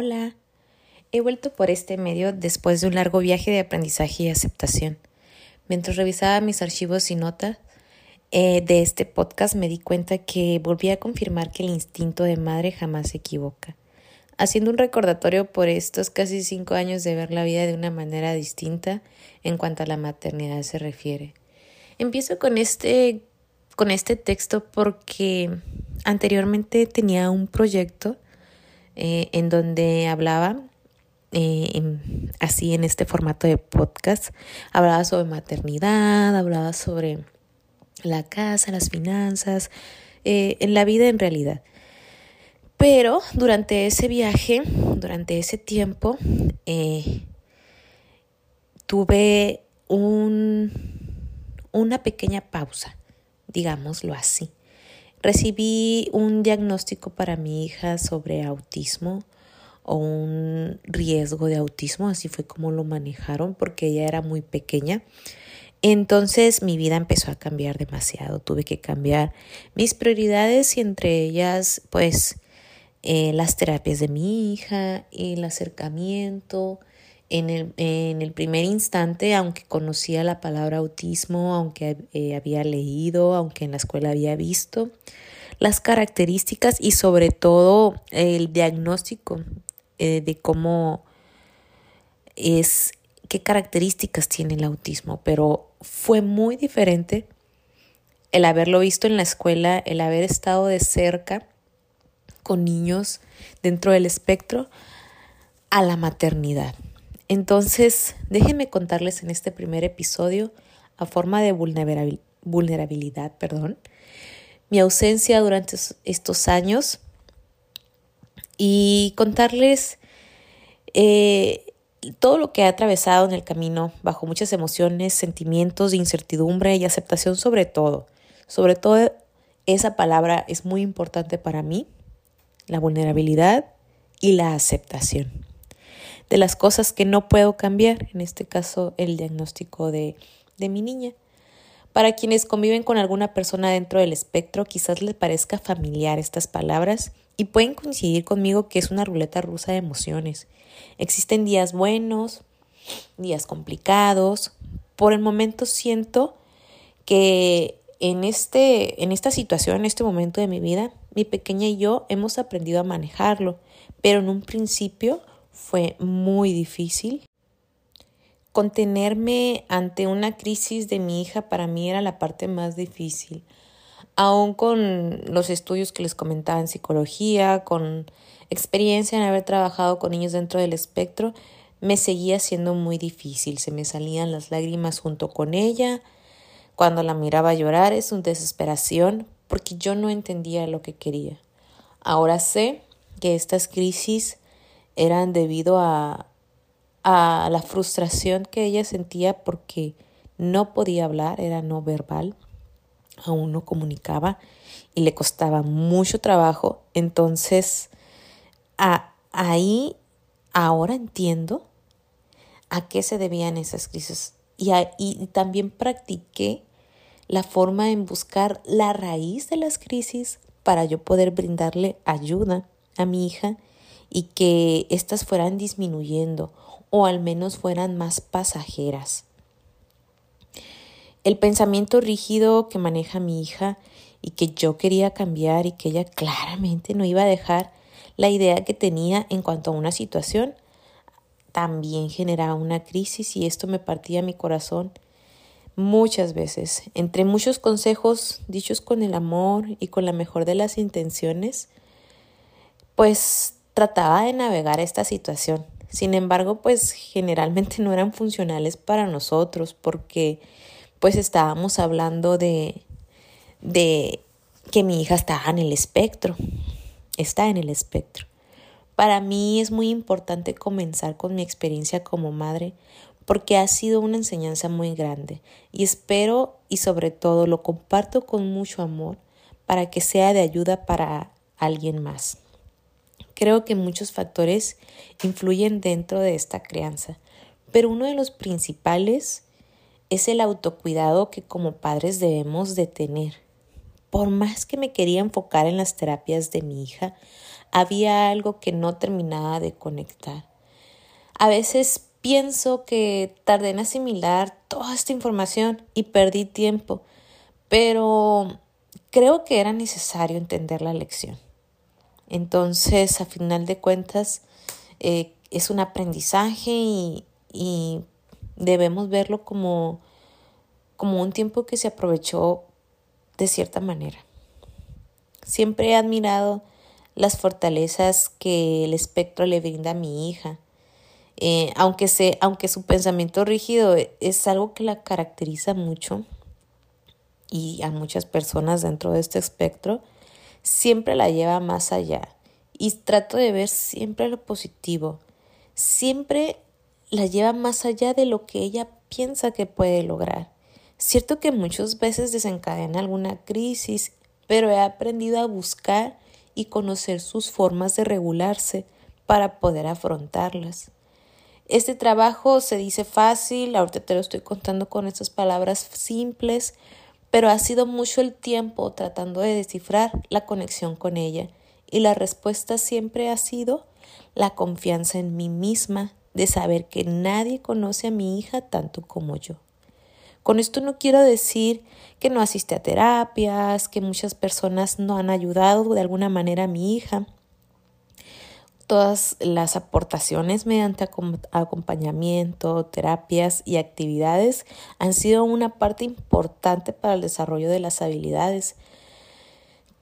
Hola, he vuelto por este medio después de un largo viaje de aprendizaje y aceptación. Mientras revisaba mis archivos y notas eh, de este podcast me di cuenta que volví a confirmar que el instinto de madre jamás se equivoca, haciendo un recordatorio por estos casi cinco años de ver la vida de una manera distinta en cuanto a la maternidad se refiere. Empiezo con este, con este texto porque anteriormente tenía un proyecto eh, en donde hablaba eh, así en este formato de podcast. Hablaba sobre maternidad, hablaba sobre la casa, las finanzas, eh, en la vida en realidad. Pero durante ese viaje, durante ese tiempo, tuve un, una pequeña pausa, digámoslo así. Recibí un diagnóstico para mi hija sobre autismo o un riesgo de autismo, así fue como lo manejaron porque ella era muy pequeña. Entonces mi vida empezó a cambiar demasiado, tuve que cambiar mis prioridades y entre ellas pues eh, las terapias de mi hija, el acercamiento, en el, en el, primer instante, aunque conocía la palabra autismo, aunque eh, había leído, aunque en la escuela había visto, las características y sobre todo el diagnóstico eh, de cómo es, qué características tiene el autismo, pero fue muy diferente el haberlo visto en la escuela, el haber estado de cerca con niños dentro del espectro a la maternidad. Entonces, déjenme contarles en este primer episodio, a forma de vulnerabilidad, perdón, mi ausencia durante estos años y contarles eh, todo lo que he atravesado en el camino bajo muchas emociones, sentimientos de incertidumbre y aceptación sobre todo. Sobre todo esa palabra es muy importante para mí, la vulnerabilidad y la aceptación de las cosas que no puedo cambiar, en este caso el diagnóstico de, de mi niña. Para quienes conviven con alguna persona dentro del espectro, quizás les parezca familiar estas palabras y pueden coincidir conmigo que es una ruleta rusa de emociones. Existen días buenos, días complicados. Por el momento siento que en, este, en esta situación, en este momento de mi vida, mi pequeña y yo hemos aprendido a manejarlo, pero en un principio fue muy difícil. Contenerme ante una crisis de mi hija para mí era la parte más difícil. Aún con los estudios que les comentaba en psicología, con experiencia en haber trabajado con niños dentro del espectro, me seguía siendo muy difícil. Se me salían las lágrimas junto con ella. Cuando la miraba llorar es una desesperación porque yo no entendía lo que quería. Ahora sé que estas crisis eran debido a, a la frustración que ella sentía porque no podía hablar, era no verbal, aún no comunicaba y le costaba mucho trabajo. Entonces, ahí ahora entiendo a qué se debían esas crisis y, y también practiqué la forma en buscar la raíz de las crisis para yo poder brindarle ayuda a mi hija y que éstas fueran disminuyendo o al menos fueran más pasajeras. El pensamiento rígido que maneja mi hija y que yo quería cambiar y que ella claramente no iba a dejar la idea que tenía en cuanto a una situación, también generaba una crisis y esto me partía mi corazón muchas veces. Entre muchos consejos dichos con el amor y con la mejor de las intenciones, pues trataba de navegar esta situación. Sin embargo, pues generalmente no eran funcionales para nosotros porque pues estábamos hablando de, de que mi hija estaba en el espectro, está en el espectro. Para mí es muy importante comenzar con mi experiencia como madre porque ha sido una enseñanza muy grande y espero y sobre todo lo comparto con mucho amor para que sea de ayuda para alguien más. Creo que muchos factores influyen dentro de esta crianza, pero uno de los principales es el autocuidado que como padres debemos de tener. Por más que me quería enfocar en las terapias de mi hija, había algo que no terminaba de conectar. A veces pienso que tardé en asimilar toda esta información y perdí tiempo, pero creo que era necesario entender la lección. Entonces, a final de cuentas, eh, es un aprendizaje y, y debemos verlo como, como un tiempo que se aprovechó de cierta manera. Siempre he admirado las fortalezas que el espectro le brinda a mi hija. Eh, aunque, se, aunque su pensamiento rígido es algo que la caracteriza mucho y a muchas personas dentro de este espectro, siempre la lleva más allá. Y trato de ver siempre lo positivo. Siempre la lleva más allá de lo que ella piensa que puede lograr. Cierto que muchas veces desencadena alguna crisis, pero he aprendido a buscar y conocer sus formas de regularse para poder afrontarlas. Este trabajo se dice fácil, ahorita te lo estoy contando con estas palabras simples, pero ha sido mucho el tiempo tratando de descifrar la conexión con ella y la respuesta siempre ha sido la confianza en mí misma de saber que nadie conoce a mi hija tanto como yo. Con esto no quiero decir que no asiste a terapias, que muchas personas no han ayudado de alguna manera a mi hija. Todas las aportaciones mediante acompañamiento, terapias y actividades han sido una parte importante para el desarrollo de las habilidades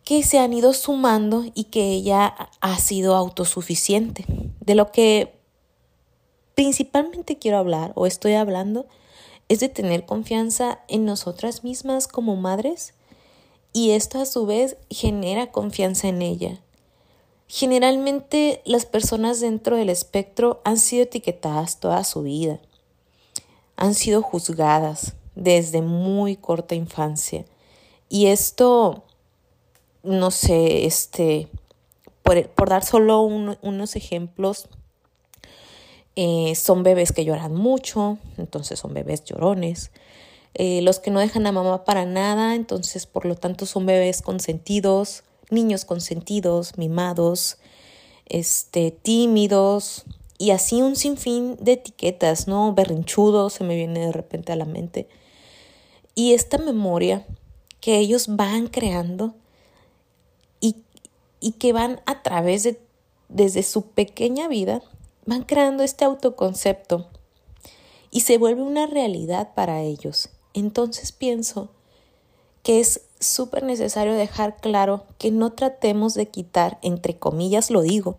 que se han ido sumando y que ella ha sido autosuficiente. De lo que principalmente quiero hablar o estoy hablando es de tener confianza en nosotras mismas como madres y esto a su vez genera confianza en ella. Generalmente las personas dentro del espectro han sido etiquetadas toda su vida, han sido juzgadas desde muy corta infancia. Y esto, no sé, este, por, dar solo unos ejemplos, eh, son bebés que lloran mucho, entonces son bebés llorones. Eh, los que no dejan a mamá para nada, entonces por lo tanto son bebés consentidos, niños consentidos, mimados, este, tímidos y así un sinfín de etiquetas, ¿no? Berrinchudo se me viene de repente a la mente. Y esta memoria que ellos van creando y, y que van a través de, desde su pequeña vida, van creando este autoconcepto y se vuelve una realidad para ellos. Entonces pienso que es súper necesario dejar claro que no tratemos de quitar, entre comillas lo digo,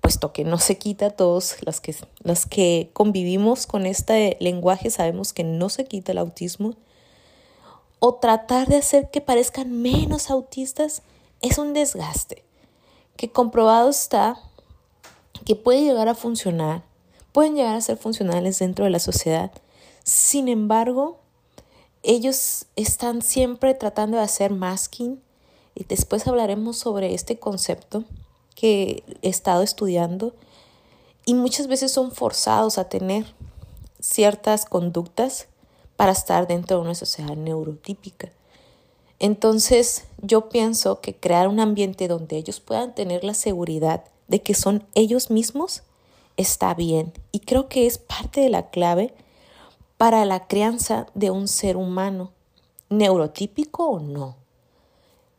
puesto que no se quita todos los que, los que convivimos con este lenguaje sabemos que no se quita el autismo, o tratar de hacer que parezcan menos autistas es un desgaste, que comprobado está que puede llegar a funcionar, pueden llegar a ser funcionales dentro de la sociedad. Sin embargo, ellos están siempre tratando de hacer masking y después hablaremos sobre este concepto que he estado estudiando y muchas veces son forzados a tener ciertas conductas para estar dentro de una sociedad neurotípica. Entonces yo pienso que crear un ambiente donde ellos puedan tener la seguridad de que son ellos mismos, está bien. Y creo que es parte de la clave para la crianza de un ser humano, neurotípico o no.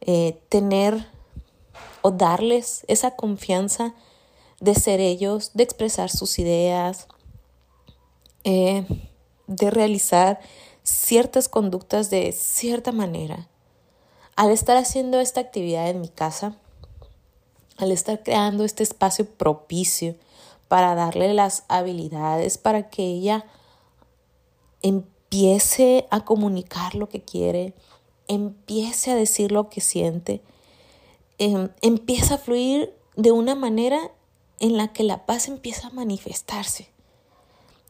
Eh, tener o darles esa confianza de ser ellos, de expresar sus ideas, eh, de realizar ciertas conductas de cierta manera. Al estar haciendo esta actividad en mi casa, al estar creando este espacio propicio para darle las habilidades para que ella empiece a comunicar lo que quiere, empiece a decir lo que siente, em, empieza a fluir de una manera en la que la paz empieza a manifestarse.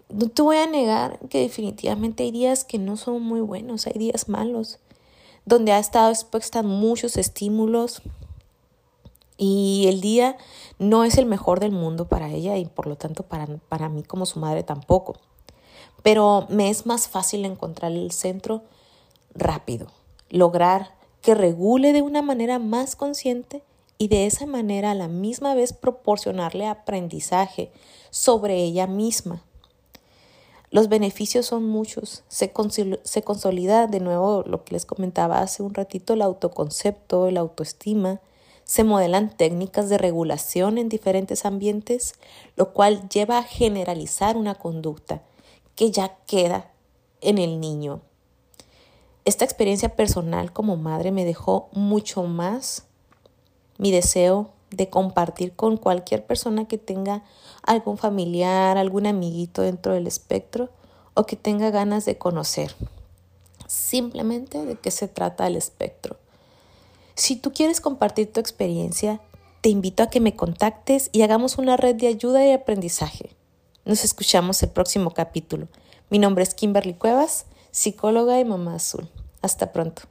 No te voy a negar que definitivamente hay días que no son muy buenos, hay días malos, donde ha estado expuesta a muchos estímulos, y el día no es el mejor del mundo para ella y por lo tanto para, para mí como su madre tampoco. Pero me es más fácil encontrar el centro rápido, lograr que regule de una manera más consciente y de esa manera a la misma vez proporcionarle aprendizaje sobre ella misma. Los beneficios son muchos. Se, se, consolida de nuevo lo que les comentaba hace un ratito, el autoconcepto, la autoestima. Se modelan técnicas de regulación en diferentes ambientes, lo cual lleva a generalizar una conducta que ya queda en el niño. Esta experiencia personal como madre me dejó mucho más mi deseo de compartir con cualquier persona que tenga algún familiar, algún amiguito dentro del espectro o que tenga ganas de conocer. Simplemente de qué se trata el espectro. Si tú quieres compartir tu experiencia, te invito a que me contactes y hagamos una red de ayuda y aprendizaje. Nos escuchamos el próximo capítulo. Mi nombre es Kimberly Cuevas, psicóloga y mamá azul. Hasta pronto.